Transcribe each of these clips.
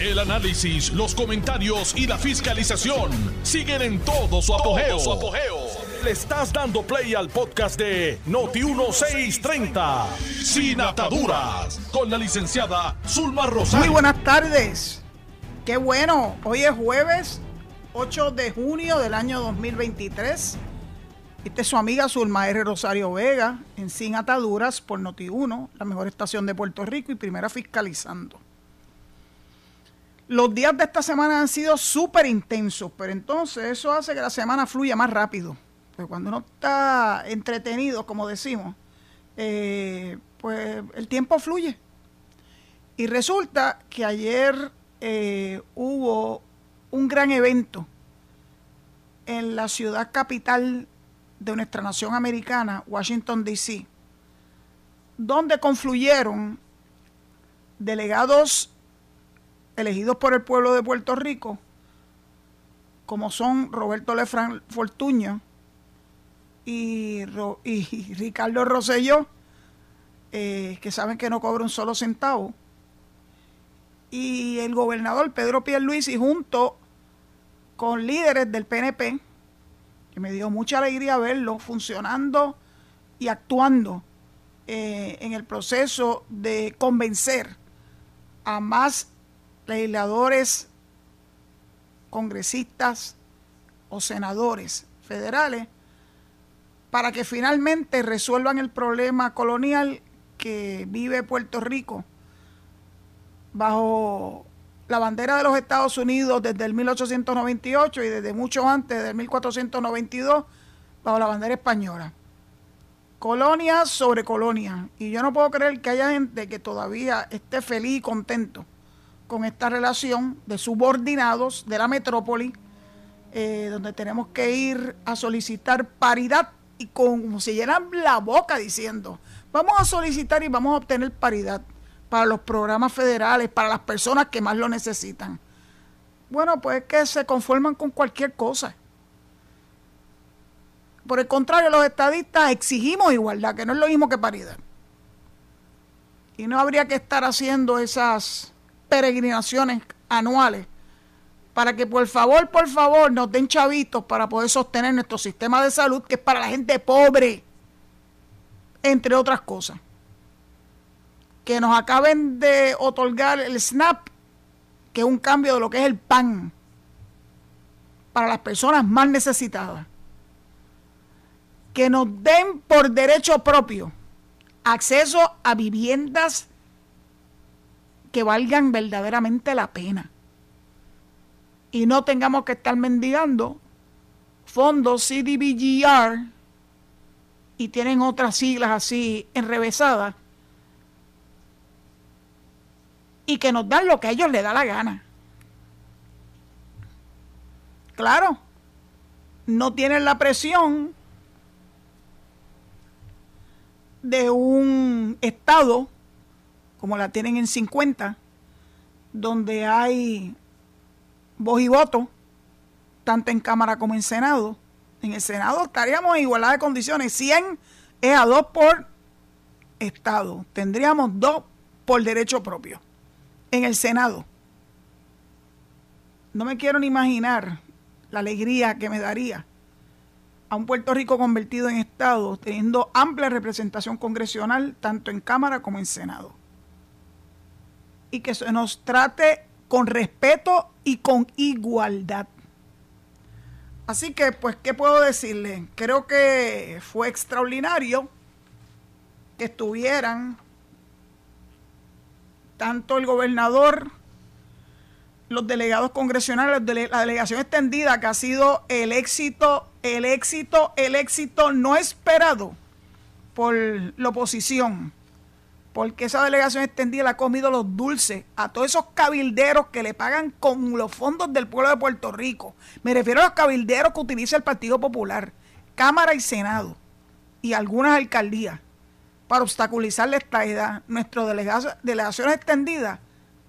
El análisis, los comentarios y la fiscalización siguen en todo su apogeo. Le estás dando play al podcast de Noti1630, Sin Ataduras, con la licenciada Zulma Rosario. Muy buenas tardes. Qué bueno, hoy es jueves 8 de junio del año 2023. Esta es su amiga Zulma R. Rosario Vega en Sin Ataduras por Noti1, la mejor estación de Puerto Rico y primera fiscalizando. Los días de esta semana han sido súper intensos, pero entonces eso hace que la semana fluya más rápido. Porque cuando uno está entretenido, como decimos, eh, pues el tiempo fluye. Y resulta que ayer eh, hubo un gran evento en la ciudad capital de nuestra nación americana, Washington, D.C., donde confluyeron delegados elegidos por el pueblo de Puerto Rico, como son Roberto Lefran Fortuño y, Ricardo Rosselló, eh, que saben que no cobra un solo centavo, y el gobernador Pedro Pierluisi junto con líderes del PNP, que me dio mucha alegría verlo funcionando y actuando eh, en el proceso de convencer a más legisladores, congresistas o senadores federales para que finalmente resuelvan el problema colonial que vive Puerto Rico bajo la bandera de los Estados Unidos desde el 1898 y desde mucho antes, desde el 1492, bajo la bandera española. Colonia sobre colonia. Y yo no puedo creer que haya gente que todavía esté feliz y contento con esta relación de subordinados de la metrópoli, eh, donde tenemos que ir a solicitar paridad y como se llenan la boca diciendo, vamos a solicitar y vamos a obtener paridad para los programas federales, para las personas que más lo necesitan. Bueno, pues que se conforman con cualquier cosa. Por el contrario, los estadistas exigimos igualdad, que no es lo mismo que paridad. Y no habría que estar haciendo esas peregrinaciones anuales para que por favor, por favor nos den chavitos para poder sostener nuestro sistema de salud que es para la gente pobre, entre otras cosas. Que nos acaben de otorgar el SNAP, que es un cambio de lo que es el PAN para las personas más necesitadas. Que nos den por derecho propio acceso a viviendas que valgan verdaderamente la pena. Y no tengamos que estar mendigando fondos CDBGR y tienen otras siglas así enrevesadas y que nos dan lo que a ellos les da la gana. Claro, no tienen la presión de un Estado como la tienen en 50, donde hay voz y voto, tanto en Cámara como en Senado. En el Senado estaríamos en igualdad de condiciones. 100 es a 2 por Estado. Tendríamos 2 por derecho propio. En el Senado. No me quiero ni imaginar la alegría que me daría a un Puerto Rico convertido en Estado, teniendo amplia representación congresional, tanto en Cámara como en Senado y que se nos trate con respeto y con igualdad. Así que, pues, ¿qué puedo decirle? Creo que fue extraordinario que estuvieran tanto el gobernador, los delegados congresionales, la delegación extendida, que ha sido el éxito, el éxito, el éxito no esperado por la oposición porque esa delegación extendida le ha comido los dulces a todos esos cabilderos que le pagan con los fondos del pueblo de Puerto Rico. Me refiero a los cabilderos que utiliza el Partido Popular, Cámara y Senado y algunas alcaldías para obstaculizar esta edad. Nuestra delegación extendida,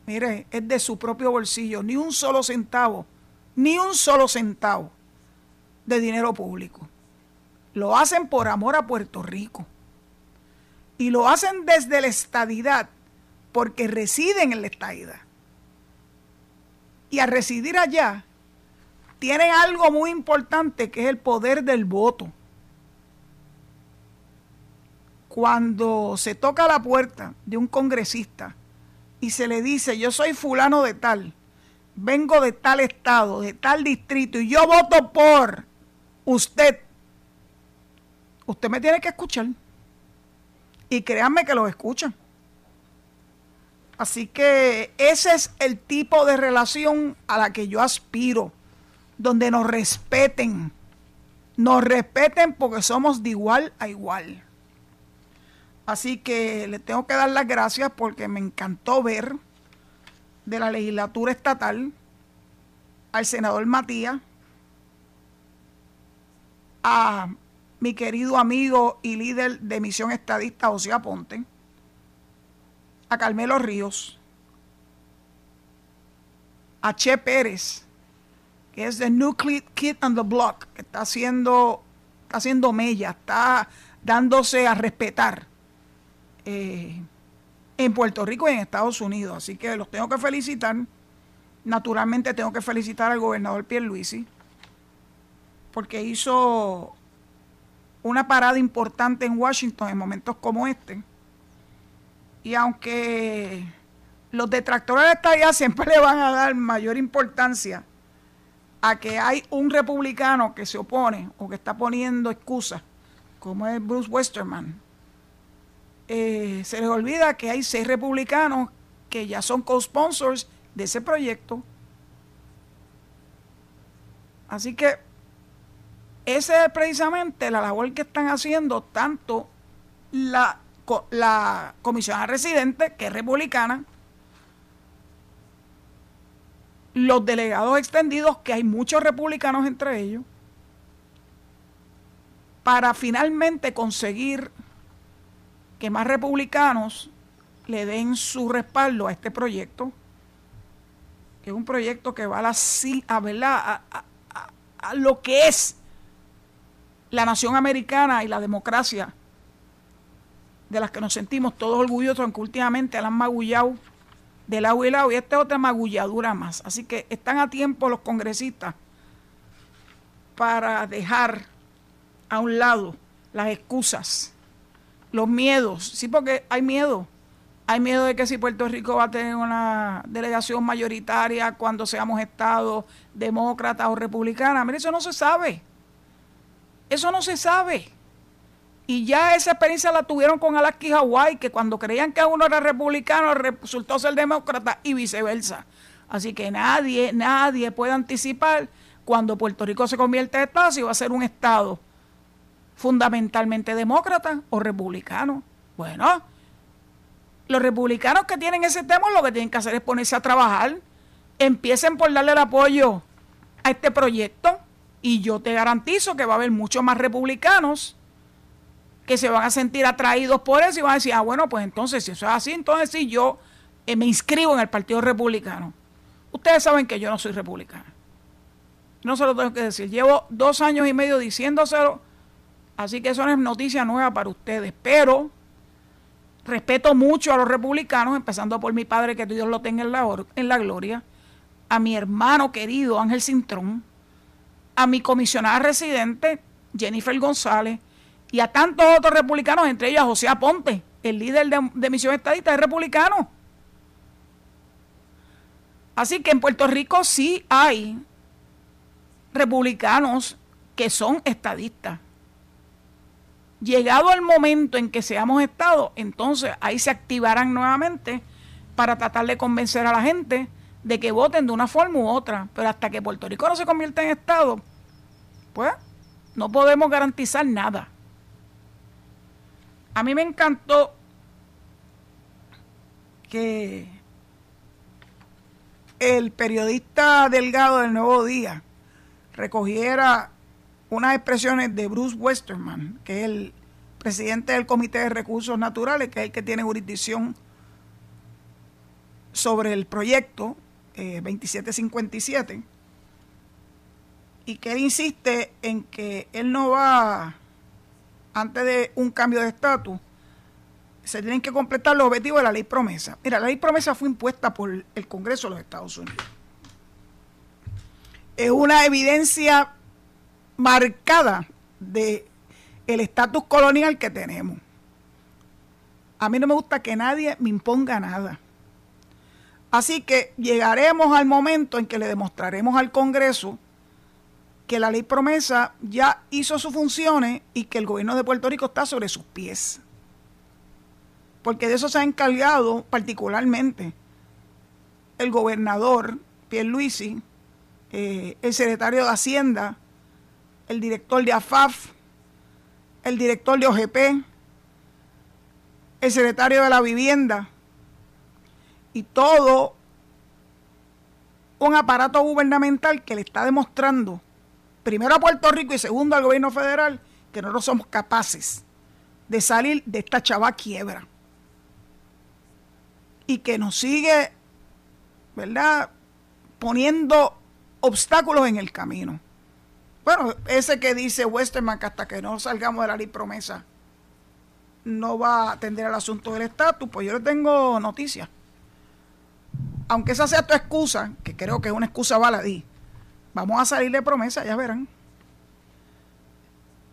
mire, es de su propio bolsillo, ni un solo centavo, ni un solo centavo de dinero público. Lo hacen por amor a Puerto Rico y lo hacen desde la estadidad porque residen en la estadidad. y a residir allá, tienen algo muy importante que es el poder del voto. Cuando se toca la puerta de un congresista y se le dice, yo soy fulano de tal, vengo de tal estado, de tal distrito, y yo voto por usted, usted me tiene que escuchar. Y créanme que lo escuchan. Así que ese es el tipo de relación a la que yo aspiro, donde nos respeten, nos respeten porque somos de igual a igual. Así que le tengo que dar las gracias porque me encantó ver de la legislatura estatal al senador Matías, a mi querido amigo y líder de misión estadista José Aponte, a Carmelo Ríos, a Che Pérez, que es de Nuclear Kid on the Block, que está haciendo, está haciendo mella, está dándose a respetar eh, en Puerto Rico y en Estados Unidos. Así que los tengo que felicitar. Naturalmente tengo que felicitar al gobernador Pierluisi porque hizo una parada importante en Washington en momentos como este. Y aunque los detractores de esta idea siempre le van a dar mayor importancia a que hay un republicano que se opone o que está poniendo excusas, como es Bruce Westerman, eh, se les olvida que hay seis republicanos que ya son co-sponsors de ese proyecto. Así que esa es precisamente la labor que están haciendo tanto la, la comisionada residente, que es republicana, los delegados extendidos, que hay muchos republicanos entre ellos, para finalmente conseguir que más republicanos le den su respaldo a este proyecto, que es un proyecto que va a, la, a, a, a lo que es la nación americana y la democracia de las que nos sentimos todos orgullosos, aunque últimamente la han magullado de lado y lado, y esta es otra magulladura más. Así que están a tiempo los congresistas para dejar a un lado las excusas, los miedos. Sí, porque hay miedo. Hay miedo de que si Puerto Rico va a tener una delegación mayoritaria cuando seamos Estado demócrata o republicana. Mire, eso no se sabe. Eso no se sabe. Y ya esa experiencia la tuvieron con Alaska y Hawái, que cuando creían que uno era republicano resultó ser demócrata y viceversa. Así que nadie, nadie puede anticipar cuando Puerto Rico se convierte en Estado si va a ser un Estado fundamentalmente demócrata o republicano. Bueno, los republicanos que tienen ese tema lo que tienen que hacer es ponerse a trabajar. Empiecen por darle el apoyo a este proyecto y yo te garantizo que va a haber muchos más republicanos que se van a sentir atraídos por eso y van a decir, ah, bueno, pues entonces si eso es así, entonces sí, yo eh, me inscribo en el Partido Republicano. Ustedes saben que yo no soy republicano. No se lo tengo que decir. Llevo dos años y medio diciéndoselo, así que eso no es noticia nueva para ustedes. Pero respeto mucho a los republicanos, empezando por mi padre, que Dios lo tenga en la, en la gloria, a mi hermano querido Ángel Cintrón, a mi comisionada residente, Jennifer González, y a tantos otros republicanos, entre ellos José Aponte, el líder de, Misión Estadista, es republicano. Así que en Puerto Rico sí hay republicanos que son estadistas. Llegado el momento en que seamos Estado, entonces ahí se activarán nuevamente para tratar de convencer a la gente de que voten de una forma u otra. Pero hasta que Puerto Rico no se convierta en Estado, pues no podemos garantizar nada. A mí me encantó que el periodista Delgado del Nuevo Día recogiera unas expresiones de Bruce Westerman, que es el presidente del Comité de Recursos Naturales, que es el que tiene jurisdicción sobre el proyecto 2757 eh, y que él insiste en que él no va, antes de un cambio de estatus, se tienen que completar los objetivos de la ley promesa. Mira, la ley promesa fue impuesta por el Congreso de los Estados Unidos. es una evidencia marcada de el estatus colonial que tenemos. A mí no me gusta que nadie me imponga nada. Así que llegaremos al momento en que le demostraremos al Congreso que la ley promesa ya hizo sus funciones y que el gobierno de Puerto Rico está sobre sus pies. Porque de eso se ha encargado particularmente el gobernador Pierluisi, eh, el secretario de Hacienda, el director de AFAF, el director de OGP, el secretario de la Vivienda y todo un aparato gubernamental que le está demostrando, primero a Puerto Rico y segundo al gobierno federal, que nosotros somos capaces de salir de esta chava quiebra. Y que nos sigue, ¿verdad?, poniendo obstáculos en el camino. Bueno, ese que dice Westerman que hasta que no salgamos de la ley promesa no va a atender al asunto del estatus, pues yo le tengo noticias. Aunque esa sea tu excusa, que creo que es una excusa baladí, vamos a salir de promesa, ya verán.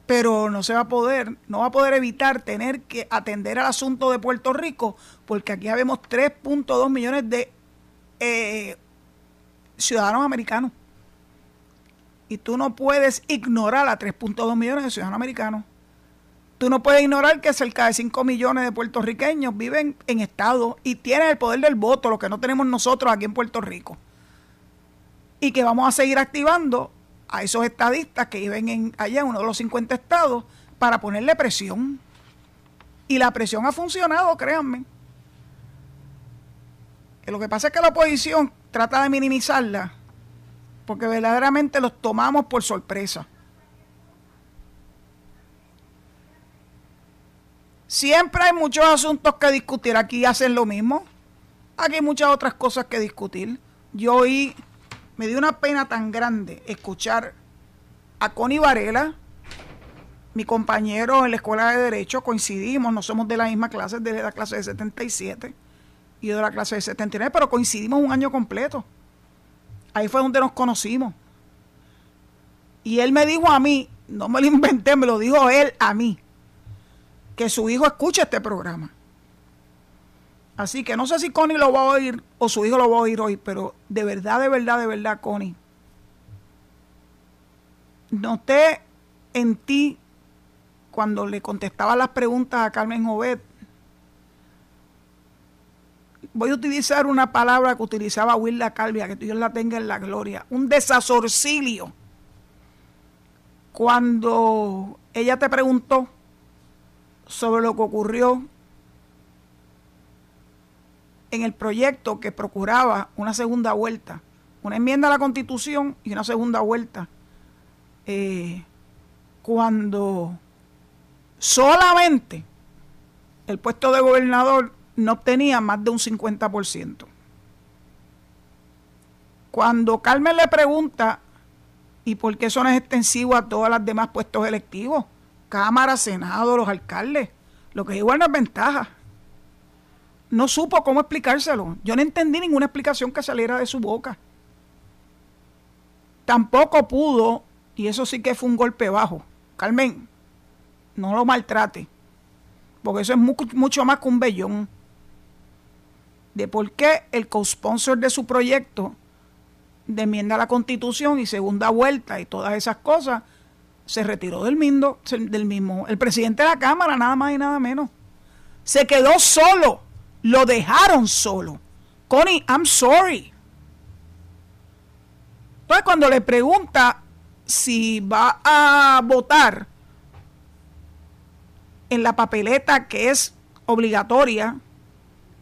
Pero no se va a poder, no va a poder evitar tener que atender al asunto de Puerto Rico, porque aquí habemos 3.2 millones de eh, ciudadanos americanos. Y tú no puedes ignorar a 3.2 millones de ciudadanos americanos. Tú no puedes ignorar que cerca de 5 millones de puertorriqueños viven en estados y tienen el poder del voto, lo que no tenemos nosotros aquí en Puerto Rico. Y que vamos a seguir activando a esos estadistas que viven en, allá en uno de los 50 estados para ponerle presión. Y la presión ha funcionado, créanme. Lo que pasa es que la oposición trata de minimizarla porque verdaderamente los tomamos por sorpresa. Siempre hay muchos asuntos que discutir. Aquí hacen lo mismo. Aquí hay muchas otras cosas que discutir. Yo oí, me dio una pena tan grande escuchar a Connie Varela, mi compañero en la escuela de Derecho, coincidimos, no somos de la misma clase, de la clase de 77 y de la clase de 79, pero coincidimos un año completo. Ahí fue donde nos conocimos. Y él me dijo a mí, no me lo inventé, me lo dijo él a mí, que su hijo escucha este programa. Así que no sé si Connie lo va a oír o su hijo lo va a oír hoy, pero de verdad, de verdad, de verdad, Connie, noté en ti cuando le contestaba las preguntas a Carmen Jovet voy a utilizar una palabra que utilizaba Wilda Calvia, que Dios la tenga en la gloria, un desasorcilio. Cuando ella te preguntó sobre lo que ocurrió en el proyecto que procuraba una segunda vuelta, una enmienda a la constitución y una segunda vuelta, eh, cuando solamente el puesto de gobernador no obtenía más de un 50%. Cuando Carmen le pregunta, ¿y por qué eso no es extensivo a todas las demás puestos electivos? Cámara, Senado, los alcaldes. Lo que igual no es ventaja. No supo cómo explicárselo. Yo no entendí ninguna explicación que saliera de su boca. Tampoco pudo, y eso sí que fue un golpe bajo. Carmen, no lo maltrate, porque eso es mucho más que un bellón de por qué el co-sponsor de su proyecto de enmienda a la constitución y segunda vuelta y todas esas cosas se retiró del, mismo, del mismo. El presidente de la Cámara, nada más y nada menos. Se quedó solo. Lo dejaron solo. Connie, I'm sorry. Entonces, cuando le pregunta si va a votar en la papeleta que es obligatoria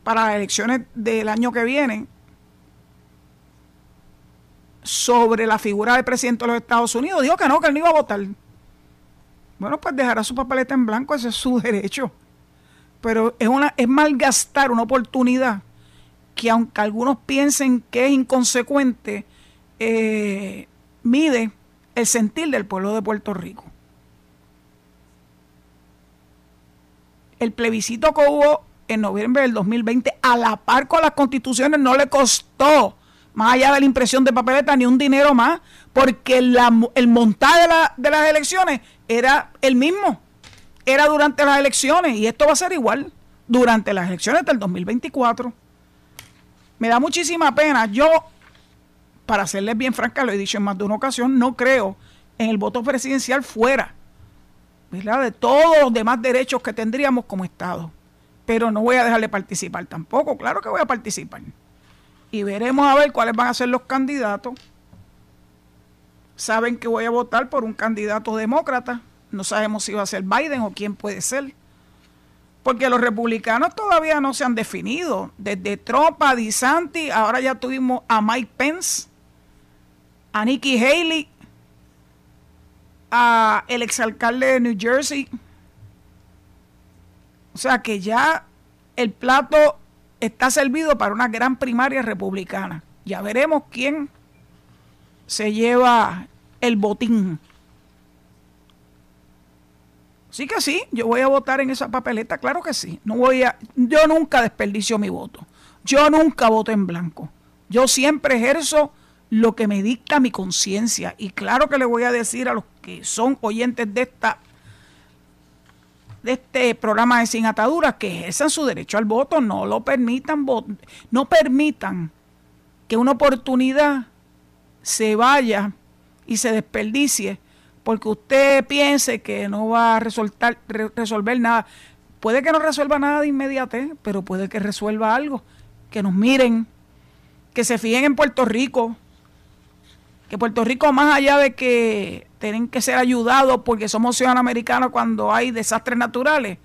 para las elecciones del año que viene sobre la figura del presidente de los Estados Unidos. Dijo que no, que él no iba a votar. Bueno, pues dejará su papeleta en blanco, ese es su derecho. Pero es, una, es malgastar una oportunidad que aunque algunos piensen que es inconsecuente, eh, mide el sentir del pueblo de Puerto Rico. El plebiscito que hubo en noviembre del 2020, a la par con las constituciones, no le costó más allá de la impresión de papeleta, ni un dinero más, porque el montaje de, de las elecciones era el mismo, era durante las elecciones, y esto va a ser igual durante las elecciones del 2024. Me da muchísima pena. Yo, para serles bien franca, lo he dicho en más de una ocasión, no creo en el voto presidencial fuera de todos los demás derechos que tendríamos como Estado. Pero no voy a dejarle participar tampoco. Claro que voy a participar. Y veremos a ver cuáles van a ser los candidatos. Saben que voy a votar por un candidato demócrata. No sabemos si va a ser Biden o quién puede ser. Porque los republicanos todavía no se han definido. Desde Trump a DeSantis, ahora ya tuvimos a Mike Pence, a Nikki Haley a el exalcalde de New Jersey. O sea que ya el plato está servido para una gran primaria republicana. Ya veremos quién se lleva el botín. Sí que sí, yo voy a votar en esa papeleta, claro que sí. No voy a, yo nunca desperdicio mi voto. Yo nunca voto en blanco. Yo siempre ejerzo lo que me dicta mi conciencia. Y claro que le voy a decir a los que son oyentes de esta de este programa de Sin Ataduras que ejerzan su derecho al voto, no lo permitan, no permitan que una oportunidad se vaya y se desperdicie porque usted piense que no va a resolver, nada. Puede que no resuelva nada de inmediato, pero puede que resuelva algo. Que nos miren, que se fijen en Puerto Rico, que Puerto Rico, más allá de que tienen que ser ayudados porque somos ciudadanos americanos cuando hay desastres naturales,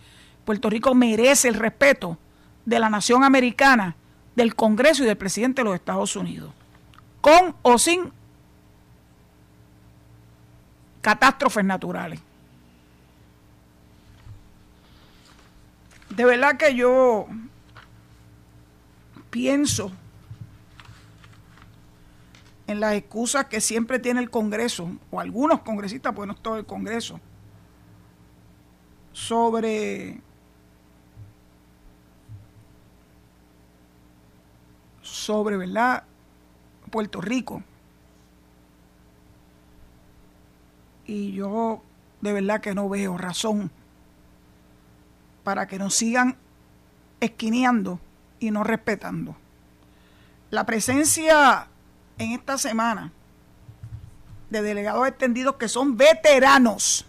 Puerto Rico merece el respeto de la nación americana, del Congreso y del presidente de los Estados Unidos, con o sin catástrofes naturales. De verdad que yo pienso en las excusas que siempre tiene el Congreso, o algunos congresistas, pues no todo el Congreso, sobre sobre, ¿verdad? Puerto Rico. Y yo de verdad que no veo razón para que nos sigan esquineando y no respetando. La presencia en esta semana de delegados extendidos que son veteranos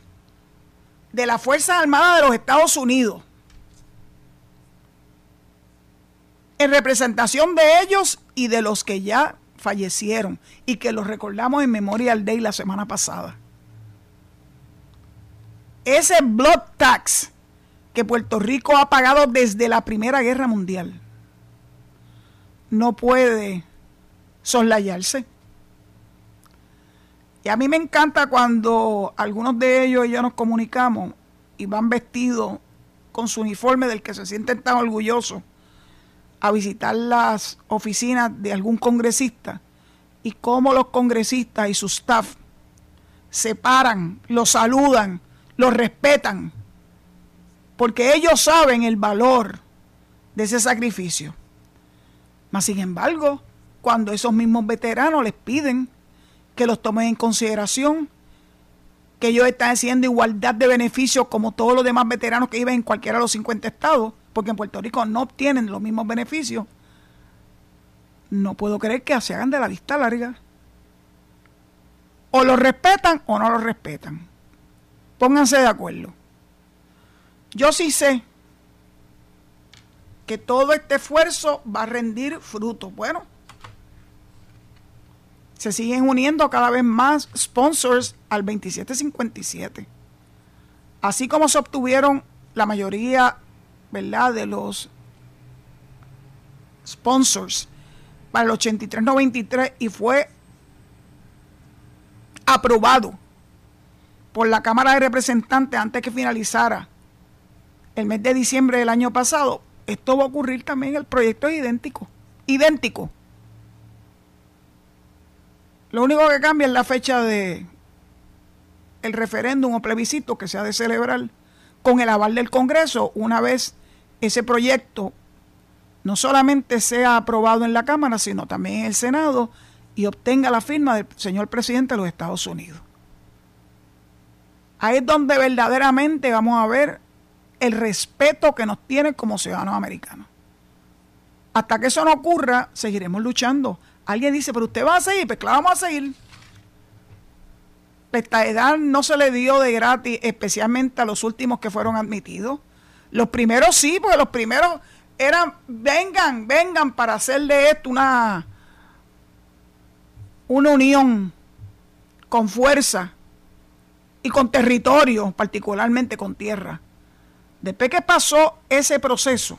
de las Fuerzas Armadas de los Estados Unidos, en representación de ellos y de los que ya fallecieron y que los recordamos en Memorial Day la semana pasada. Ese blood tax que Puerto Rico ha pagado desde la Primera Guerra Mundial no puede soslayarse. Y a mí me encanta cuando algunos de ellos y yo nos comunicamos y van vestidos con su uniforme del que se sienten tan orgullosos a visitar las oficinas de algún congresista y cómo los congresistas y su staff se paran, los saludan, los respetan, porque ellos saben el valor de ese sacrificio. Mas sin embargo, cuando esos mismos veteranos les piden que los tomen en consideración, que ellos están haciendo igualdad de beneficios como todos los demás veteranos que viven en cualquiera de los 50 estados, porque en Puerto Rico no obtienen los mismos beneficios, no puedo creer que se hagan de la vista larga. O lo respetan o no lo respetan. Pónganse de acuerdo. Yo sí sé que todo este esfuerzo va a rendir fruto. Bueno, se siguen uniendo cada vez más sponsors al 2757. Así como se obtuvieron la mayoría, ¿verdad?, de los sponsors para el 8393 y fue aprobado por la Cámara de Representantes antes que finalizara el mes de diciembre del año pasado, esto va a ocurrir también, el proyecto es idéntico, idéntico. Lo único que cambia es la fecha de el referéndum o plebiscito que se ha de celebrar con el aval del Congreso una vez ese proyecto no solamente sea aprobado en la Cámara, sino también en el Senado y obtenga la firma del señor presidente de los Estados Unidos. Ahí es donde verdaderamente vamos a ver el respeto que nos tienen como ciudadanos americanos. Hasta que eso no ocurra, seguiremos luchando. Alguien dice, pero usted va a seguir, pues claro, vamos a seguir. La no se le dio de gratis, especialmente a los últimos que fueron admitidos. Los primeros sí, porque los primeros eran, vengan, vengan para hacer de esto una, una unión con fuerza y con territorio, particularmente con tierra. Después que pasó ese proceso,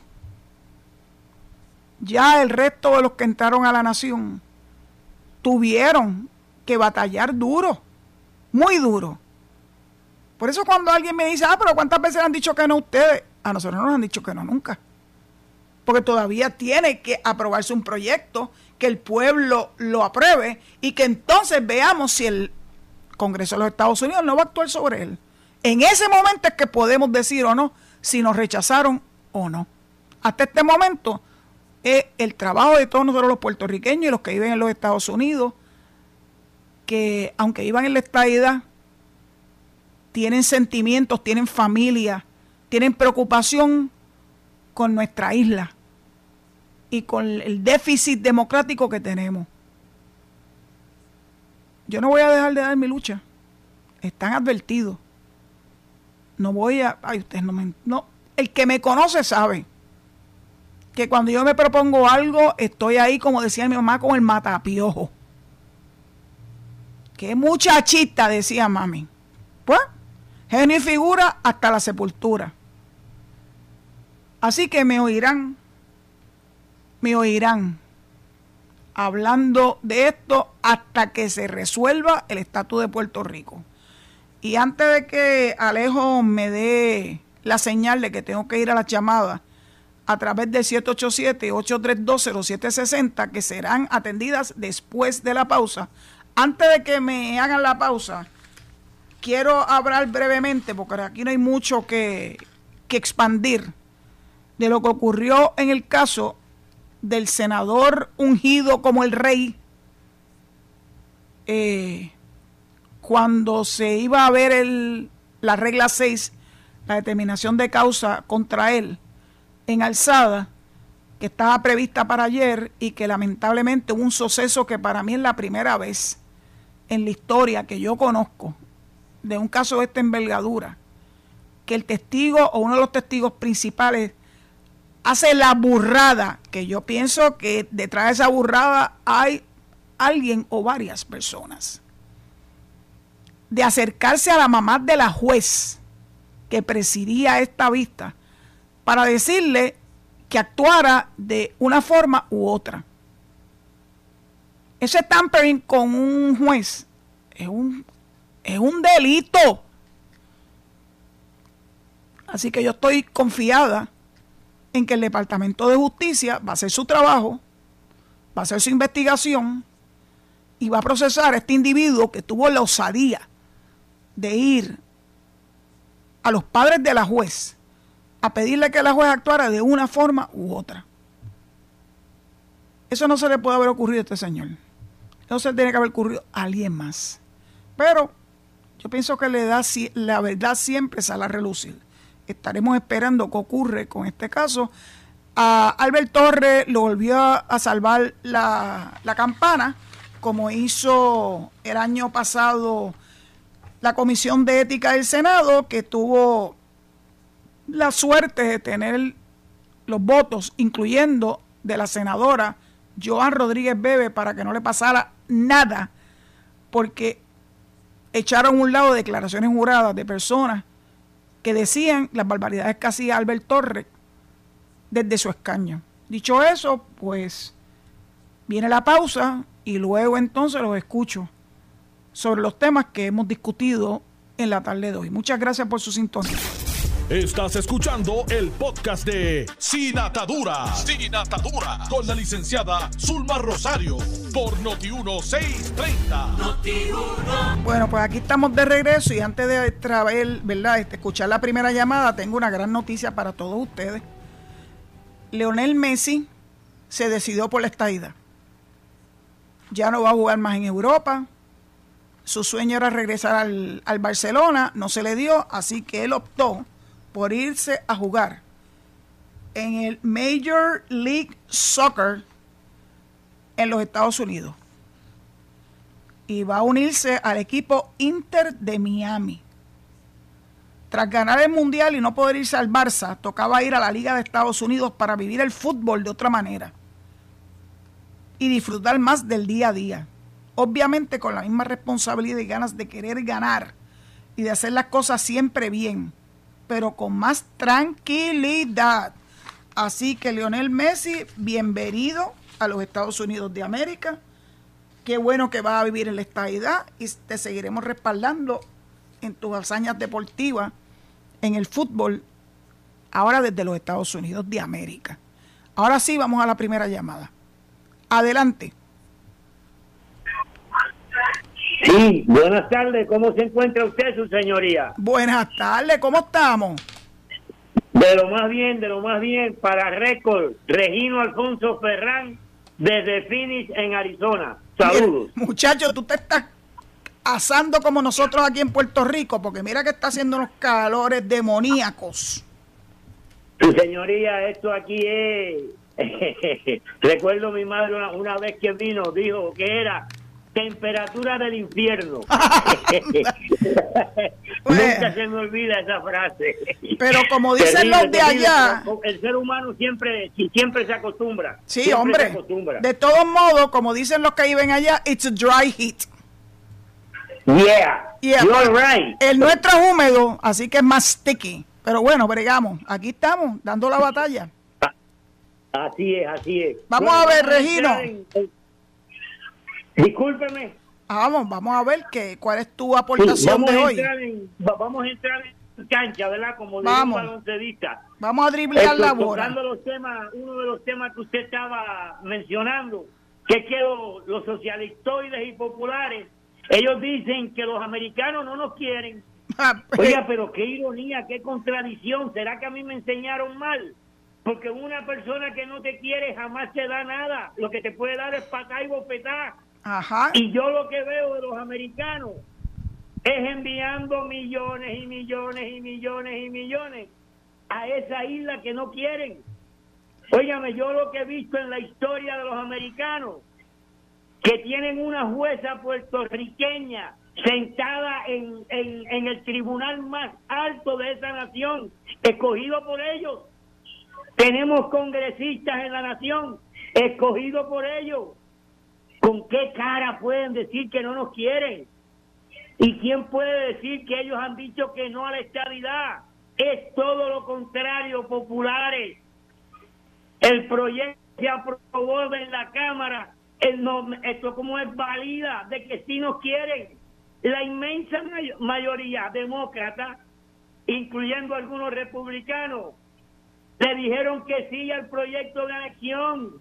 ya el resto de los que entraron a la nación tuvieron que batallar duro, muy duro. Por eso cuando alguien me dice, ah, pero ¿cuántas veces han dicho que no ustedes? A nosotros no nos han dicho que no nunca. Porque todavía tiene que aprobarse un proyecto, que el pueblo lo apruebe y que entonces veamos si el Congreso de los Estados Unidos no va a actuar sobre él. En ese momento es que podemos decir o no si nos rechazaron o no. Hasta este momento es el trabajo de todos nosotros los puertorriqueños y los que viven en los Estados Unidos, que aunque iban en la estadidad, tienen sentimientos, tienen familia, tienen preocupación con nuestra isla y con el déficit democrático que tenemos. Yo no voy a dejar de dar mi lucha. Están advertidos. No voy a. Ay, ustedes no me. No. El que me conoce sabe que cuando yo me propongo algo, estoy ahí, como decía mi mamá, con el matapiojo. Qué muchachita, decía mami. Pues, genio y figura hasta la sepultura. Así que me oirán, me oirán hablando de esto hasta que se resuelva el estatus de Puerto Rico. Y antes de que Alejo me dé la señal de que tengo que ir a las llamadas a través del 787-832-0760, que serán atendidas después de la pausa, antes de que me hagan la pausa, quiero hablar brevemente, porque aquí no hay mucho que, que expandir, de lo que ocurrió en el caso del senador ungido como el rey. Eh, cuando se iba a ver el, la regla 6, la determinación de causa contra él en alzada, que estaba prevista para ayer y que lamentablemente hubo un suceso que para mí es la primera vez en la historia que yo conozco de un caso de esta envergadura, que el testigo o uno de los testigos principales hace la burrada, que yo pienso que detrás de esa burrada hay alguien o varias personas de acercarse a la mamá de la juez que presidía esta vista para decirle que actuara de una forma u otra. Ese tampering con un juez es un, es un delito. Así que yo estoy confiada en que el Departamento de Justicia va a hacer su trabajo, va a hacer su investigación y va a procesar a este individuo que tuvo la osadía de ir a los padres de la juez a pedirle que la juez actuara de una forma u otra. Eso no se le puede haber ocurrido a este señor. Eso se tiene que haber ocurrido a alguien más. Pero yo pienso que le da, la verdad siempre sale a relucir. Estaremos esperando qué ocurre con este caso. A Albert Torres lo volvió a salvar la, la campana, como hizo el año pasado la Comisión de Ética del Senado, que tuvo la suerte de tener los votos, incluyendo de la senadora Joan Rodríguez Bebe, para que no le pasara nada, porque echaron a un lado declaraciones juradas de personas que decían las barbaridades que hacía Albert Torres desde su escaño. Dicho eso, pues viene la pausa y luego entonces los escucho sobre los temas que hemos discutido en la tarde de hoy. Muchas gracias por su sintonía. Estás escuchando el podcast de Sin Atadura. Sin Atadura. Con la licenciada Zulma Rosario. Por Noti1630. Bueno, pues aquí estamos de regreso y antes de traer, ¿verdad? Este, escuchar la primera llamada, tengo una gran noticia para todos ustedes. Leonel Messi se decidió por la estadía. Ya no va a jugar más en Europa. Su sueño era regresar al, al Barcelona, no se le dio, así que él optó por irse a jugar en el Major League Soccer en los Estados Unidos. Y va a unirse al equipo Inter de Miami. Tras ganar el Mundial y no poder irse al Barça, tocaba ir a la Liga de Estados Unidos para vivir el fútbol de otra manera y disfrutar más del día a día. Obviamente con la misma responsabilidad y ganas de querer ganar y de hacer las cosas siempre bien, pero con más tranquilidad. Así que Lionel Messi, bienvenido a los Estados Unidos de América. Qué bueno que vas a vivir en la estadidad y te seguiremos respaldando en tus hazañas deportivas en el fútbol, ahora desde los Estados Unidos de América. Ahora sí, vamos a la primera llamada. Adelante. Sí, buenas tardes. ¿Cómo se encuentra usted, su señoría? Buenas tardes, ¿cómo estamos? De lo más bien, de lo más bien, para récord, Regino Alfonso Ferrán, desde Phoenix, en Arizona. Saludos. Muchachos, tú te estás asando como nosotros aquí en Puerto Rico, porque mira que está haciendo unos calores demoníacos. Su señoría, esto aquí es... Recuerdo mi madre una, vez que vino, dijo que era temperatura del infierno. Nunca se me olvida esa frase. Pero como dicen los de allá, el ser humano siempre siempre se acostumbra. Sí, hombre. De todos modos, como dicen los que viven allá, it's a dry heat. Yeah, you're right. El nuestro es húmedo, así que es más sticky. Pero bueno, bregamos. Aquí estamos, dando la batalla. Así es, así es. Vamos a ver, Regino. Discúlpeme. Ah, vamos, vamos a ver que, cuál es tu aportación de hoy. vamos a entrar en cancha, ¿verdad? Como vamos. Vamos a driblar la bola. Los temas, uno de los temas que usted estaba mencionando, que que los socialistoides y populares ellos dicen que los americanos no nos quieren. Ah, pues. Oiga, pero qué ironía, qué contradicción. ¿Será que a mí me enseñaron mal? Porque una persona que no te quiere jamás te da nada. Lo que te puede dar es patá y bofetá. Y yo lo que veo de los americanos es enviando millones y millones y millones y millones a esa isla que no quieren. Óigame, yo lo que he visto en la historia de los americanos que tienen una jueza puertorriqueña sentada en, en, el tribunal más alto de esa nación, escogido por ellos. Tenemos congresistas en la nación, escogidos por ellos. ¿Con qué cara pueden decir que no nos quieren? ¿Y quién puede decir que ellos han dicho que no a la estabilidad? Es todo lo contrario, populares. El proyecto se aprobó en la Cámara esto como es válida de que si nos quieren. La inmensa mayoría demócrata, incluyendo algunos republicanos, le dijeron que sí al proyecto de anexión.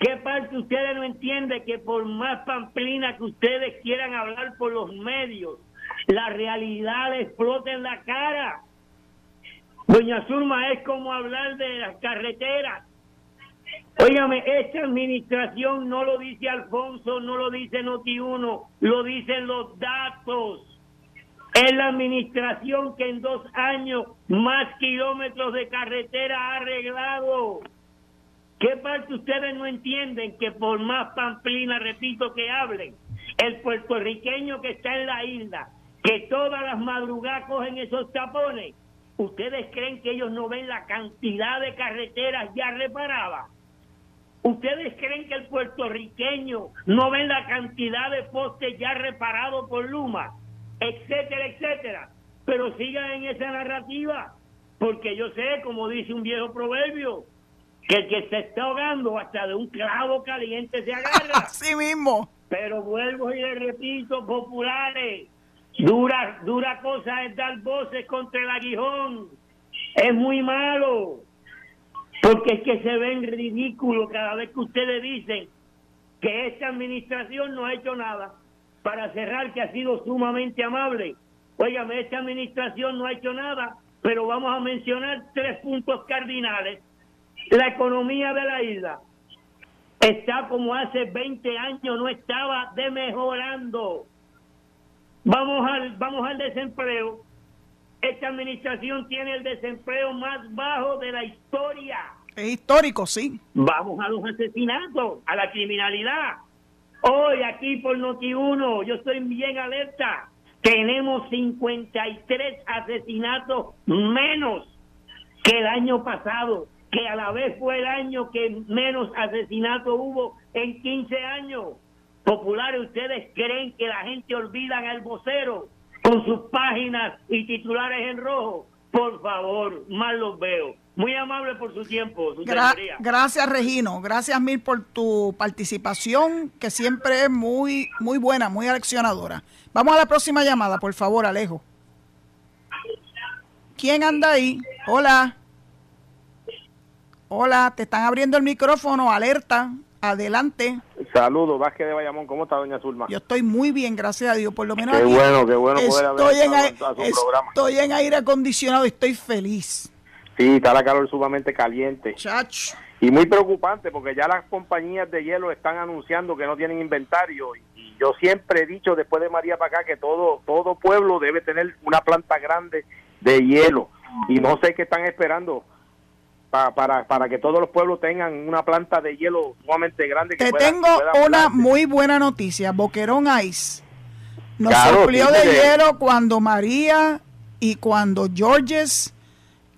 ¿Qué parte ustedes no entienden que por más pamplina que ustedes quieran hablar por los medios, la realidad les explota en la cara? Doña Zulma es como hablar de las carreteras Óigame, esta administración no lo dice Alfonso, no lo dice Noti1, lo dicen los datos. Es la administración que en dos años más kilómetros de carretera ha arreglado. ¿Qué parte ustedes no entienden que por más pamplina, repito, que hablen, el puertorriqueño que está en la isla, que todas las madrugadas cogen esos tapones, ¿ustedes creen que ellos no ven la cantidad de carreteras ya reparadas? ¿Ustedes creen que el puertorriqueño no ve la cantidad de postes ya reparados por Luma? Etcétera, etcétera. Pero sigan en esa narrativa, porque yo sé, como dice un viejo proverbio, que el que se está ahogando hasta de un clavo caliente se agarra. Así mismo. Pero vuelvo y le repito, populares, dura, dura cosa es dar voces contra el aguijón. Es muy malo. Porque es que se ven ridículos cada vez que ustedes dicen que esta administración no ha hecho nada para cerrar, que ha sido sumamente amable. Óigame, esta administración no ha hecho nada, pero vamos a mencionar tres puntos cardinales. La economía de la isla. está como hace 20 años, no estaba de mejorando. Vamos al, vamos al desempleo. Esta administración tiene el desempleo más bajo de la historia. Es histórico, sí. Vamos a los asesinatos, a la criminalidad. Hoy aquí por Noti1, yo estoy bien alerta. Tenemos 53 asesinatos menos que el año pasado, que a la vez fue el año que menos asesinatos hubo en 15 años. Populares, ¿ustedes creen que la gente olvida al vocero con sus páginas y titulares en rojo? Por favor, mal los veo. Muy amable por su tiempo. gracias, Regino. Gracias mil por tu participación, que siempre es muy, muy buena, muy aleccionadora. Vamos a la próxima llamada, por favor, Alejo. ¿Quién anda ahí? Hola. Hola, te están abriendo el micrófono, alerta. Adelante. Saludos, Vázquez de Bayamón. ¿Cómo está, doña Zulma? Yo estoy muy bien, gracias a Dios. Por lo menos qué bueno, qué bueno poder estoy en, a, su Estoy en aire acondicionado y estoy feliz. Sí, está la calor sumamente caliente. Chach. Y muy preocupante porque ya las compañías de hielo están anunciando que no tienen inventario. Y yo siempre he dicho después de María para acá que todo, todo pueblo debe tener una planta grande de hielo. Y no sé qué están esperando para, para, que todos los pueblos tengan una planta de hielo sumamente grande. Que Te tengo una muy buena noticia. Boquerón Ice nos suplió de hielo cuando María y cuando Georges,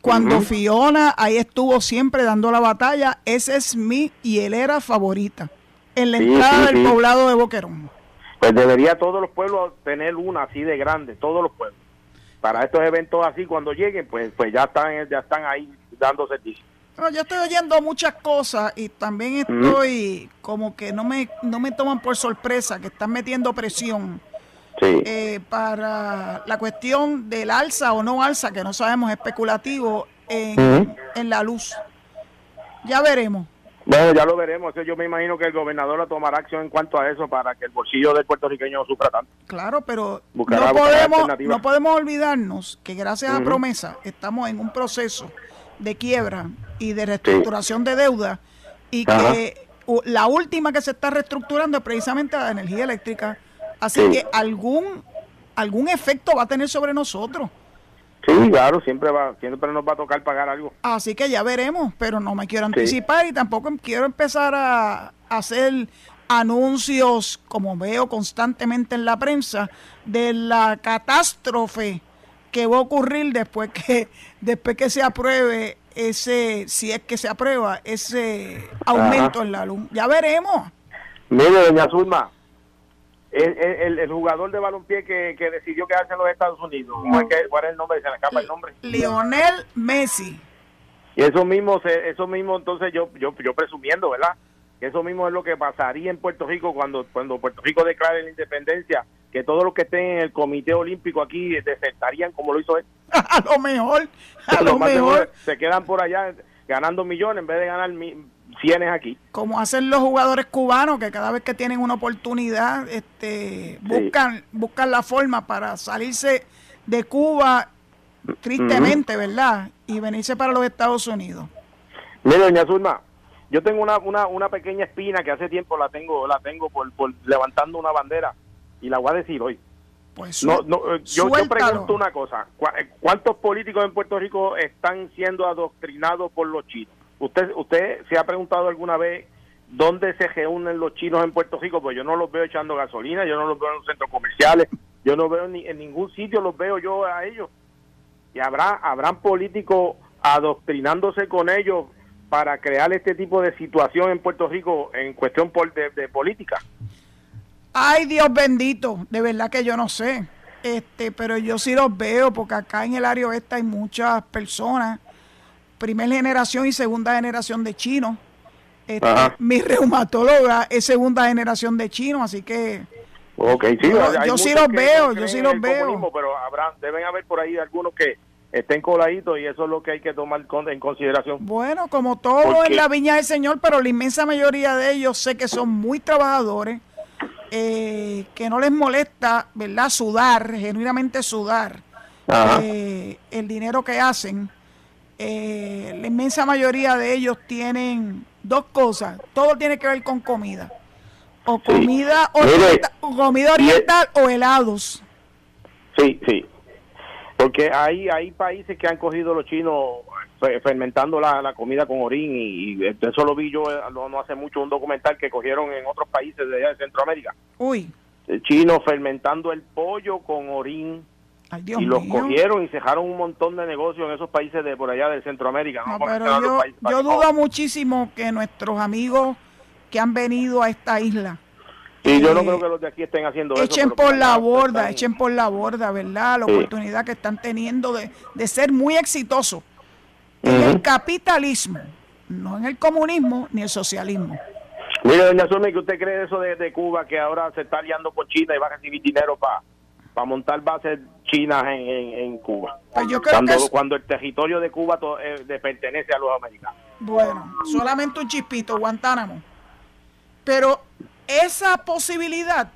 cuando Fiona, ahí estuvo siempre dando la batalla. Esa es mi hielera favorita en la entrada del poblado de Boquerón. Pues debería todos los pueblos tener una así de grande, todos los pueblos. Para estos eventos así, cuando lleguen, pues, pues ya están, ya están ahí dando servicio. yo estoy oyendo muchas cosas y también estoy como que no me, no me toman por sorpresa que están metiendo presión eh, para la cuestión del alza o no alza, que no sabemos, especulativo, en, en la luz. Ya veremos. Bueno, ya lo veremos. Yo me imagino que el gobernador tomará acción en cuanto a eso para que el bolsillo del puertorriqueño no sufra tanto. Claro, pero no, podemos, no podemos olvidarnos que gracias a Promesa estamos en un proceso de quiebra y de reestructuración de deuda y que la última que se está reestructurando es precisamente la energía eléctrica. Así que algún algún efecto va a tener sobre nosotros. Sí, claro, siempre va, siempre nos va a tocar pagar algo. Así que ya veremos, pero no me quiero anticipar y tampoco quiero empezar a, hacer anuncios, como veo constantemente en la prensa, de la catástrofe que va a ocurrir después que después que se apruebe ese, si es que se aprueba ese aumento en la luz. Ya veremos. Mire, doña Zulma, el, el, jugador de balompié que, que, decidió quedarse en los Estados Unidos. ¿Cuál es el nombre? Se le escapa el nombre. Lionel Messi. Y eso mismo, eso mismo entonces yo, yo, yo presumiendo, ¿verdad? Eso mismo es lo que pasaría en Puerto Rico cuando, cuando Puerto Rico declare la independencia, que todos los que estén en el Comité Olímpico aquí desertarían como lo hizo él. a lo mejor, a lo mejor. Se quedan por allá ganando millones en vez de ganar tienes aquí. Como hacen los jugadores cubanos que cada vez que tienen una oportunidad este, buscan, buscan la forma para salirse de Cuba tristemente, ¿verdad? Y venirse para los Estados Unidos. Mire, doña Zulma, yo tengo una, una, una pequeña espina que hace tiempo la tengo la tengo por, por levantando una bandera y la voy a decir hoy. Pues no, no, eh, yo, yo, pregunto una cosa, ¿cuántos políticos en Puerto Rico están siendo adoctrinados por los chinos? ¿Usted, usted se ha preguntado alguna vez dónde se reúnen los chinos en Puerto Rico? Pues yo no los veo echando gasolina, yo no los veo en los centros comerciales, yo no veo ni en ningún sitio los veo yo a ellos. Y habrá habrán políticos adoctrinándose con ellos para crear este tipo de situación en Puerto Rico en cuestión de, de política. Ay, Dios bendito, de verdad que yo no sé. Este, pero yo sí los veo porque acá en el área oeste hay muchas personas primera generación y segunda generación de chinos. Este, mi reumatóloga es segunda generación de chinos, así que okay, sí, yo, sí los veo, yo sí los veo. Pero habrá, deben haber por ahí algunos que estén coladitos y eso es lo que hay que tomar en consideración. Bueno, como todo en la viña del Señor, pero la inmensa mayoría de ellos sé que son muy trabajadores, eh, que no les molesta, ¿verdad? Sudar, genuinamente sudar eh, el dinero que hacen eh, la inmensa mayoría de ellos tienen dos cosas. Todo tiene que ver con comida. O comida, oriental, o comida oriental o helados. Sí, sí. Porque hay, hay países que han cogido los chinos fermentando la, comida con orín y, eso lo vi yo eh, no, hace mucho un documental que cogieron en otros países de, allá de Centroamérica. Uy. Chinos fermentando el pollo con orín. y los cogieron y cejaron un montón de negocios en esos países de por allá de Centroamérica. pero yo, yo dudo muchísimo que nuestros amigos que han venido a esta isla y yo no eh, creo que los de aquí estén haciendo eso. Echen por la borda, echen por la borda, ¿verdad? La oportunidad que están teniendo de, de ser muy exitosos en el capitalismo, no en el comunismo ni el socialismo. Mire, doña Zulma, ¿qué usted cree eso de, Cuba que ahora se está aliando con China y va a recibir dinero para montar bases chinas en, en, Cuba? Pues cuando, cuando el territorio de Cuba eh, pertenece a los americanos. Bueno, solamente un chispito, Guantánamo. Pero esa posibilidad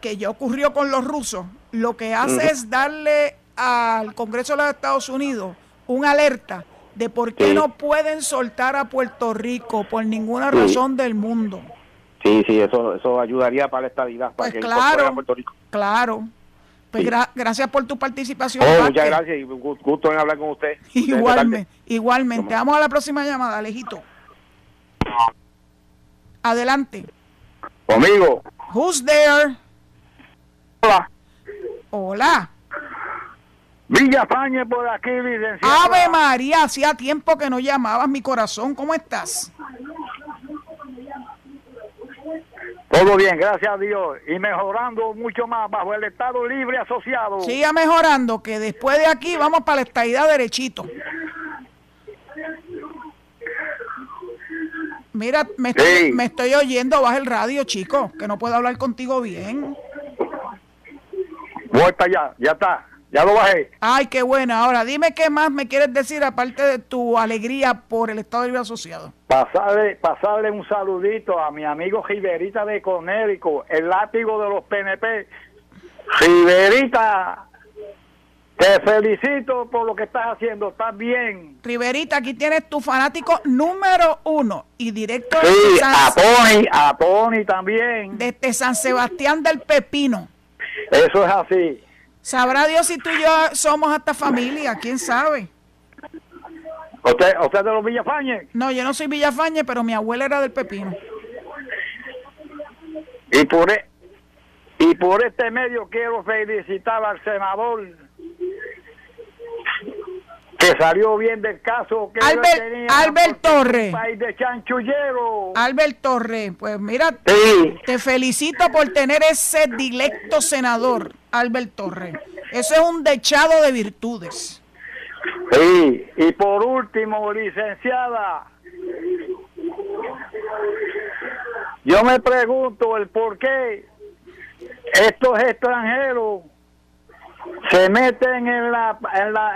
que ya ocurrió con los rusos, lo que hace es darle al Congreso de los Estados Unidos una alerta de por qué no pueden soltar a Puerto Rico por ninguna razón del mundo. Sí, sí, eso, eso ayudaría para la estabilidad, para pues claro, Puerto Rico. Claro. Pues gracias por tu participación. Oh, muchas gracias y gusto en hablar con usted. Igualmente, igualmente. Vamos a la próxima llamada, Alejito. Adelante. Conmigo. Who's there? Hola. Hola. Villa Fañe por aquí, licenciado. Ave María, hacía tiempo que no llamabas mi corazón. ¿Cómo estás? Todo bien, gracias a Dios. Y mejorando mucho más bajo el Estado Libre Asociado. Siga mejorando, que después de aquí vamos para la estadidad derechito. Mira, me estoy, me estoy oyendo, baja el radio, chico, que no puedo hablar contigo bien. Voy para allá, ya está. Ya lo bajé. Ay, qué buena. Ahora, dime qué más me quieres decir aparte de tu alegría por el Estado Libre Asociado. Pasarle, pasarle un saludito a mi amigo Riverita de Conérico, el látigo de los PNP. Riverita, te felicito por lo que estás haciendo, estás bien. Riverita, aquí tienes tu fanático número uno y directo sí, a Pony, a Pony también. Desde San Sebastián del Pepino. Eso es así. Sabrá Dios si tú y yo somos hasta familia, quién sabe. ¿Usted, usted de los Villafañes? No, yo no soy Villafañe, pero mi abuela era del Pepino. Y por, e, y por este medio quiero felicitar al senador que salió bien del caso que Albert, Albert Torre país de chanchullero Albert Torre pues mira te felicito por tener ese dilecto senador Albert Torre eso es un dechado de virtudes sí y por último licenciada yo me pregunto el por qué estos extranjeros se meten en, la,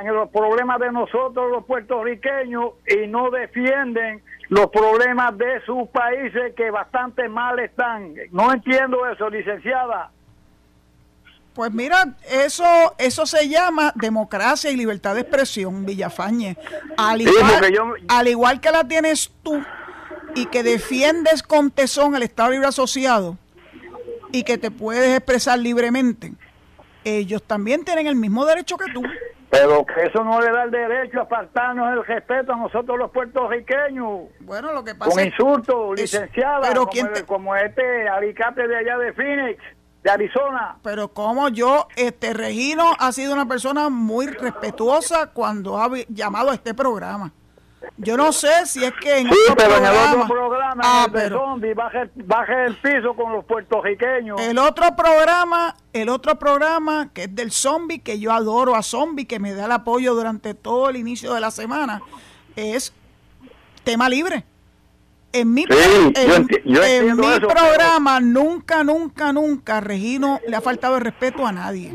en, los problemas de nosotros los puertorriqueños y no defienden los problemas de sus países que bastante mal están. No entiendo eso, licenciada. Pues mira, eso eso se llama democracia y libertad de expresión, Villafañe. Al igual, al igual que la tienes tú y que defiendes con tesón el Estado Libre Asociado y que te puedes expresar libremente ellos también tienen el mismo derecho que tú. Pero que eso no le da el derecho a faltarnos el respeto a nosotros los puertorriqueños. Bueno, lo que pasa Con insultos, licenciada, pero como, como este alicate de allá de Phoenix, de Arizona. Pero como yo, este Regino ha sido una persona muy respetuosa cuando ha llamado a este programa. Yo no sé si es que en sí, pero en el otro programa, ah, el zombie, baje, baje, el piso con los puertorriqueños. El otro programa, el otro programa que es del zombie, que yo adoro a zombie, que me da el apoyo durante todo el inicio de la semana, es tema libre. En mi, en, mi programa nunca, nunca, nunca, Regino le ha faltado el respeto a nadie.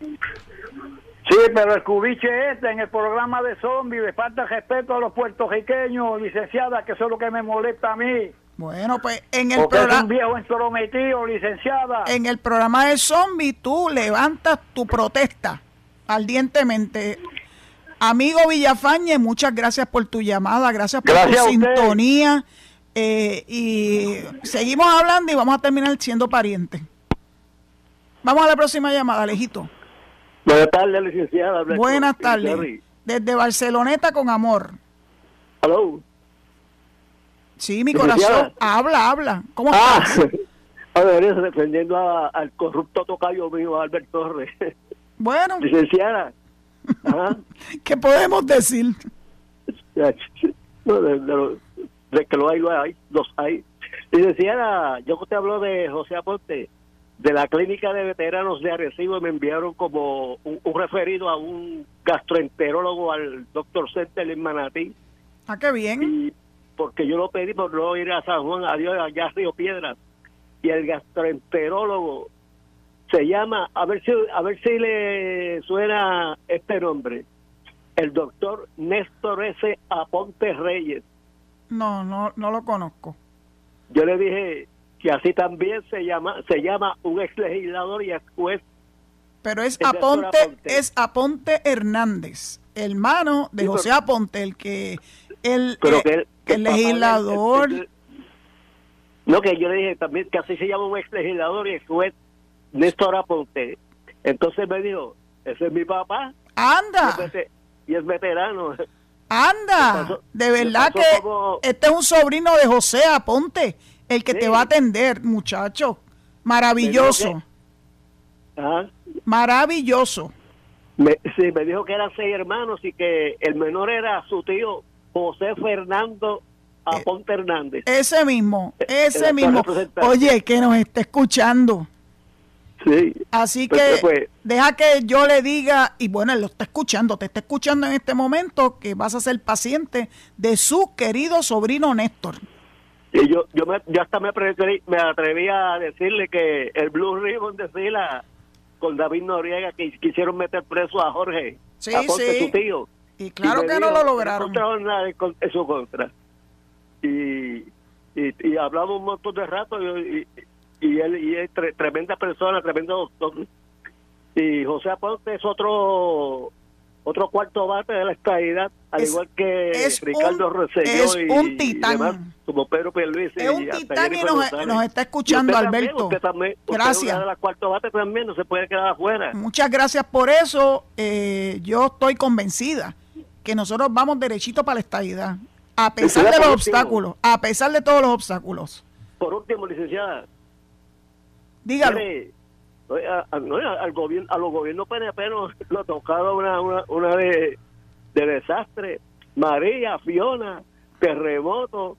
Sí, pero el cubiche este en el programa de zombies le falta respeto a los puertorriqueños, licenciada, que eso es lo que me molesta a mí. Bueno, pues en el programa. un viejo entrometido, licenciada. En el programa de zombie tú levantas tu protesta ardientemente. Amigo Villafañe, muchas gracias por tu llamada, gracias por tu sintonía. Eh, y seguimos hablando y vamos a terminar siendo parientes. Vamos a la próxima llamada, Alejito. Buenas tardes, licenciada. Buenas tardes. Desde Barceloneta con amor. Hello. Sí, mi corazón. Habla, habla. ¿Cómo ah, estás? A ver, defendiendo al corrupto tocayo mío, Albert Torres. Bueno. Licenciada. ¿Qué podemos decir? No, de, que lo hay, lo hay, los hay. Licenciada, yo te hablo de José Aponte, de la clínica de veteranos de Arecibo, me enviaron como un, referido a un gastroenterólogo, al doctor Centel en Manatí. Ah, qué bien. Y porque yo lo pedí por no ir a San Juan, adiós, allá a Río Piedras. Y el gastroenterólogo se llama, a ver si, a ver si le suena este nombre, el doctor Néstor S. Aponte Reyes. No, no, no lo conozco. Yo le dije que así también se llama, se llama un ex legislador y ex juez. Pero es Aponte, es Aponte Hernández, hermano de José Aponte, el que el, eh, el, legislador. no, que yo le dije también que así se llama un ex legislador y ex juez Néstor Aponte. Entonces me dijo, ese es mi papá. Anda. Y es veterano. Anda. de verdad que este es un sobrino de José Aponte, el que te va a atender, muchacho. Maravilloso. Maravilloso. Me, sí, me dijo que eran seis hermanos y que el menor era su tío José Fernando Aponte Hernández. Ese mismo, ese mismo. Oye, que nos está escuchando. Así pues, que pues, deja que yo le diga, y bueno, él lo está escuchando, te está escuchando en este momento que vas a ser paciente de su querido sobrino Néstor. Y yo, yo, me, hasta me atreví, me atreví a decirle que el Blue Ribbon de fila con David Noriega que quisieron meter preso a Jorge, sí, sí. su tío. Y claro que no lo lograron. No nada en su contra. Y, y, hablamos un montón de rato y, y él y es tremenda persona, tremendo doctor. Y José Aponte es otro otro cuarto bate de la estadidad, al igual que Ricardo Rosselló es un titán. como Pedro Es un titán y nos, está escuchando, Alberto. gracias. de la cuarto bate también no se puede quedar afuera. Muchas gracias por eso. Eh, yo estoy convencida que nosotros vamos derechito para la estadidad, a pesar de los obstáculos, a pesar de todos los obstáculos. Por último, licenciada, Dígalo. al gobierno, a los gobiernos PNP nos lo tocaba una, una, una de, de desastre. María, Fiona, terremoto,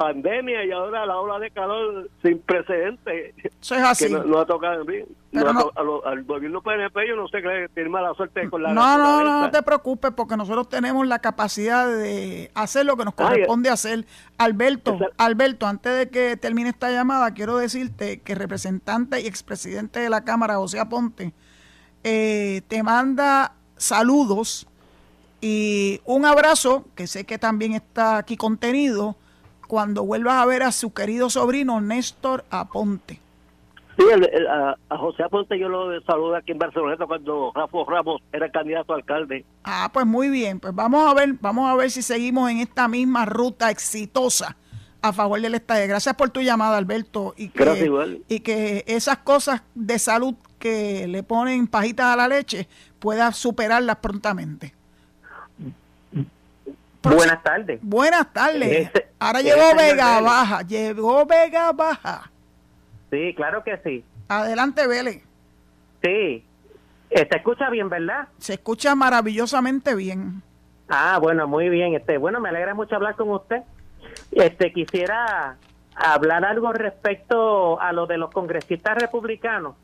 pandemia y ahora la ola de calor sin precedentes. Eso es así. Que no, ha tocado bien. al gobierno PNP yo no sé qué tiene mala suerte con la... No, no, no, no te preocupes porque nosotros tenemos la capacidad de hacer lo que nos corresponde hacer. Alberto, Alberto, antes de que termine esta llamada, quiero decirte que representante y expresidente de la Cámara, José Aponte, eh, te manda saludos y un abrazo, que sé que también está aquí contenido, cuando vuelvas a ver a su querido sobrino Néstor Aponte. Sí, a, José Aponte yo lo saludo aquí en Barcelona cuando Rafa Ramos era candidato a alcalde. Ah, pues muy bien, pues vamos a ver, vamos a ver si seguimos en esta misma ruta exitosa a favor del Estado. Gracias por tu llamada, Alberto, y que, y que esas cosas de salud que le ponen pajitas a la leche puedas superarlas prontamente. Buenas tardes. Buenas tardes. Ahora llegó Vega Baja. Llegó Vega Baja. Sí, claro que sí. Adelante, Vélez. Sí. Eh, se escucha bien, ¿verdad? Se escucha maravillosamente bien. Ah, bueno, muy bien. Este, bueno, me alegra mucho hablar con usted. Este, quisiera hablar algo respecto a lo de los congresistas republicanos.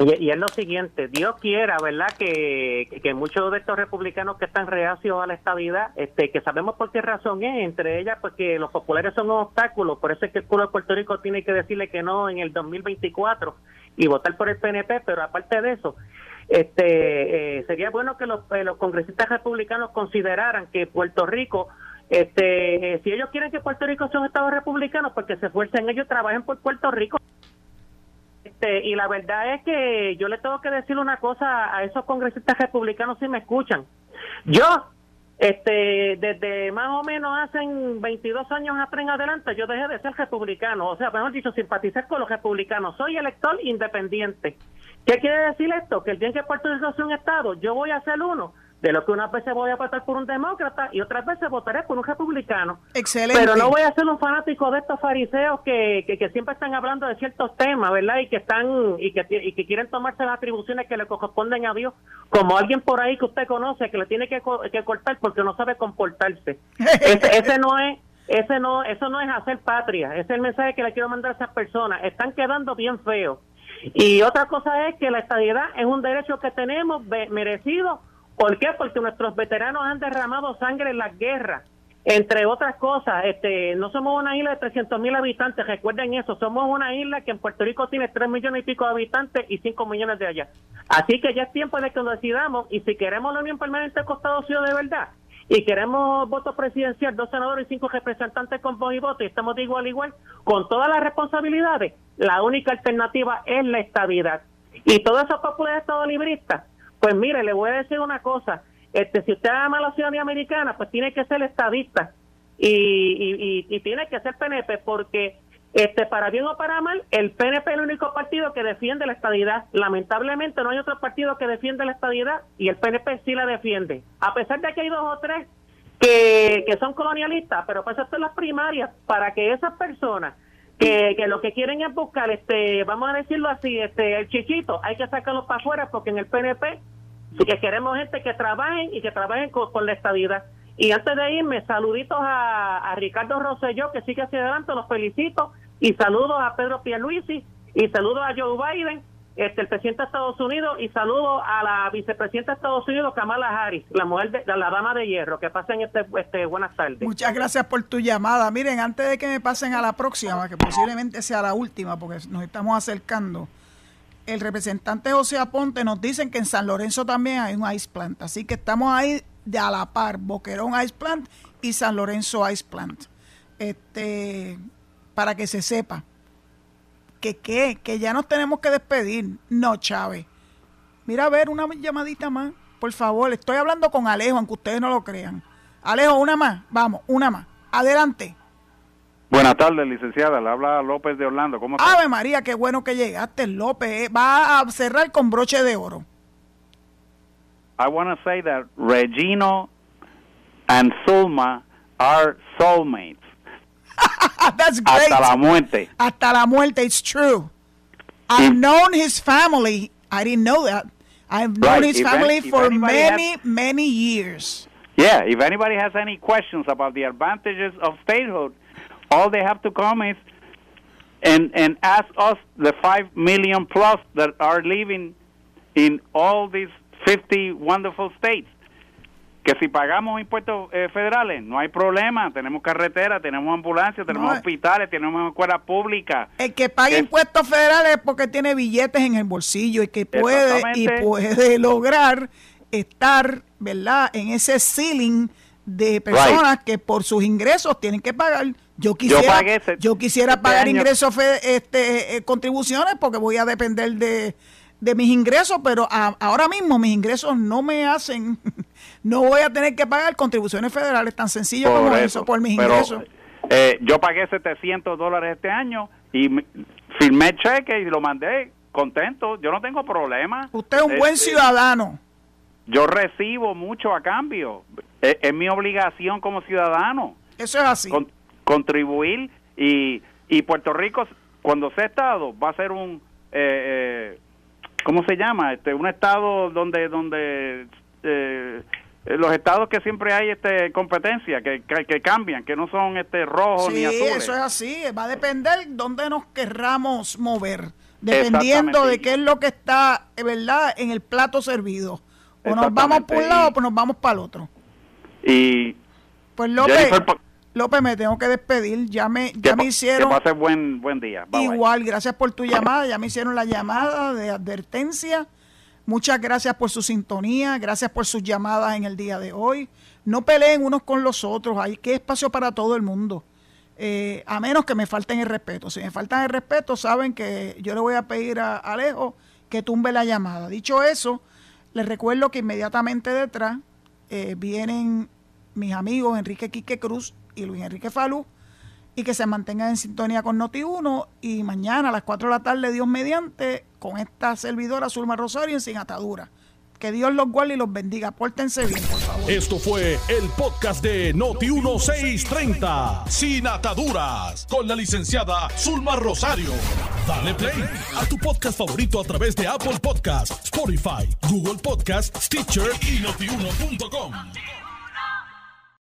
Y, es lo siguiente, Dios quiera, ¿verdad? Que, que, muchos de estos republicanos que están reacios a la estabilidad, este, que sabemos por qué razón es, entre ellas, pues que los populares son un obstáculo, por eso es que el pueblo de Puerto Rico tiene que decirle que no en el 2024 y votar por el PNP, pero aparte de eso, este, eh, sería bueno que los, eh, los congresistas republicanos consideraran que Puerto Rico este, eh, si ellos quieren que Puerto Rico sea un estado republicano, porque se esfuercen ellos trabajen por Puerto Rico. Este, y la verdad es que yo le tengo que decir una cosa a esos congresistas republicanos si me escuchan. Yo este, desde más o menos hace 22 años atrás en adelante, yo dejé de ser republicano, o sea, mejor dicho, simpatizar con los republicanos. Soy elector independiente. ¿Qué quiere decir esto? Que el día que Puerto Rico sea un Estado, yo voy a ser uno de lo que unas veces voy a votar por un demócrata y otras veces votaré por un republicano. Excelente. Pero no voy a ser un fanático de estos fariseos que, que, siempre están hablando de ciertos temas, ¿verdad? Y que están y que, y que quieren tomarse las atribuciones que le corresponden a Dios, como alguien por ahí que usted conoce que le tiene que, que cortar porque no sabe comportarse. ese, ese no es ese no eso no es hacer patria, ese es el mensaje que le quiero mandar a esas personas. Están quedando bien feos. Y otra cosa es que la estabilidad es un derecho que tenemos merecido ¿Por qué? Porque nuestros veteranos han derramado sangre en las guerras. Entre otras cosas, este, no somos una isla de 300 mil habitantes, recuerden eso, somos una isla que en Puerto Rico tiene 3 millones y pico de habitantes y 5 millones de allá. Así que ya es tiempo de que nos decidamos y si queremos la Unión Permanente Costa Unidos de verdad y queremos voto presidencial, dos senadores y cinco representantes con voz y voto y estamos de igual igual, con todas las responsabilidades, la única alternativa es la estabilidad. Y todos esos populares estado libristas pues mire, le voy a decir una cosa. Este, si usted ama la ciudadanía americana, pues tiene que ser estadista y, y, tiene que ser PNP porque este para bien o para mal, el PNP es el único partido que defiende la estadidad. Lamentablemente no hay otro partido que defiende la estadidad y el PNP sí la defiende. A pesar de que hay dos o tres que, que son colonialistas, pero pues esto es las primarias para que esas personas que, que, lo que quieren es buscar, este, vamos a decirlo así, este, el chichito, hay que sacarlo para afuera porque en el PNP y que queremos gente que trabajen y que trabajen con, la estabilidad. Y antes de irme, saluditos a, a Ricardo Rosselló, que sigue hacia adelante, los felicito, y saludos a Pedro Pierluisi, y saludos a Joe Biden, este, el presidente de Estados Unidos, y saludos a la vicepresidenta de Estados Unidos, Kamala Harris, la mujer de la dama de hierro. Que pasen este, este, buenas tardes. Muchas gracias por tu llamada. Miren, antes de que me pasen a la próxima, que posiblemente sea la última, porque nos estamos acercando el representante José Aponte nos dicen que en San Lorenzo también hay un ice plant. Así que estamos ahí de a la par, Boquerón Ice Plant y San Lorenzo Ice Plant. Este, para que se sepa. Que qué, que ya nos tenemos que despedir. No, Chávez. Mira, a ver, una llamadita más, por favor. Estoy hablando con Alejo, aunque ustedes no lo crean. Alejo, una más. Vamos, una más. Adelante. Buenas tardes, licenciada. Le habla López de Orlando. ¿Cómo está? Ave María, qué bueno que llegaste, López. Eh, va a cerrar con broche de oro. I want to say that Regino and Zulma are soulmates. That's great. Hasta la muerte. Hasta la muerte, it's true. I've mm. known his family. I didn't know that. I've known his family for many, many years. Yeah, if anybody has any questions about the advantages of statehood, all they have to come is and and ask us the five million plus that are living in all these 50 wonderful states. Que si pagamos impuestos eh, federales, no hay problema. Tenemos carretera, tenemos ambulancias, tenemos eh. hospitales, tenemos escuelas públicas. El que paga impuestos federales es porque tiene billetes en el bolsillo y que puede y puede lograr estar, ¿verdad?, en ese ceiling de personas que por sus ingresos tienen que pagar yo quisiera, yo, quisiera pagar ingresos, este, eh, contribuciones, porque voy a depender de, mis ingresos, pero ahora mismo mis ingresos no me hacen, no voy a tener que pagar contribuciones federales tan sencillo como eso, por mis ingresos. Eh, yo pagué 700 dólares este año y firmé cheque y lo mandé contento, yo no tengo problema. Usted es un buen este, ciudadano. Yo recibo mucho a cambio, es, mi obligación como ciudadano. Eso es así contribuir y, y Puerto Rico cuando sea estado va a ser un eh, eh, cómo se llama este un estado donde donde eh, los estados que siempre hay este competencia que, que, cambian que no son este rojos ni azules eso es así va a depender dónde nos querramos mover dependiendo de qué es lo que está verdad en el plato servido o nos vamos por un lado o nos vamos para el otro y pues López López, me tengo que despedir. Ya me, ya me hicieron. Que buen, buen día. igual, gracias por tu llamada. Ya me hicieron la llamada de advertencia. Muchas gracias por su sintonía. Gracias por sus llamadas en el día de hoy. No peleen unos con los otros. Hay que espacio para todo el mundo. Eh, a menos que me falten el respeto. Si me faltan el respeto, saben que yo le voy a pedir a Alejo que tumbe la llamada. Dicho eso, les recuerdo que inmediatamente detrás eh, vienen mis amigos Enrique Quique Cruz y Luis Enrique Falú y que se mantengan en sintonía con Noti1 y mañana a las 4 de la tarde, Dios mediante, con esta servidora Zulma Rosario en Sin Atadura. Que Dios los guarde y los bendiga. Pórtense bien, por favor. Esto fue el podcast de Noti1630, Sin Ataduras, con la licenciada Zulma Rosario. Dale play a tu podcast favorito a través de Apple Podcasts, Spotify, Google Podcasts, Stitcher y notiuno.com.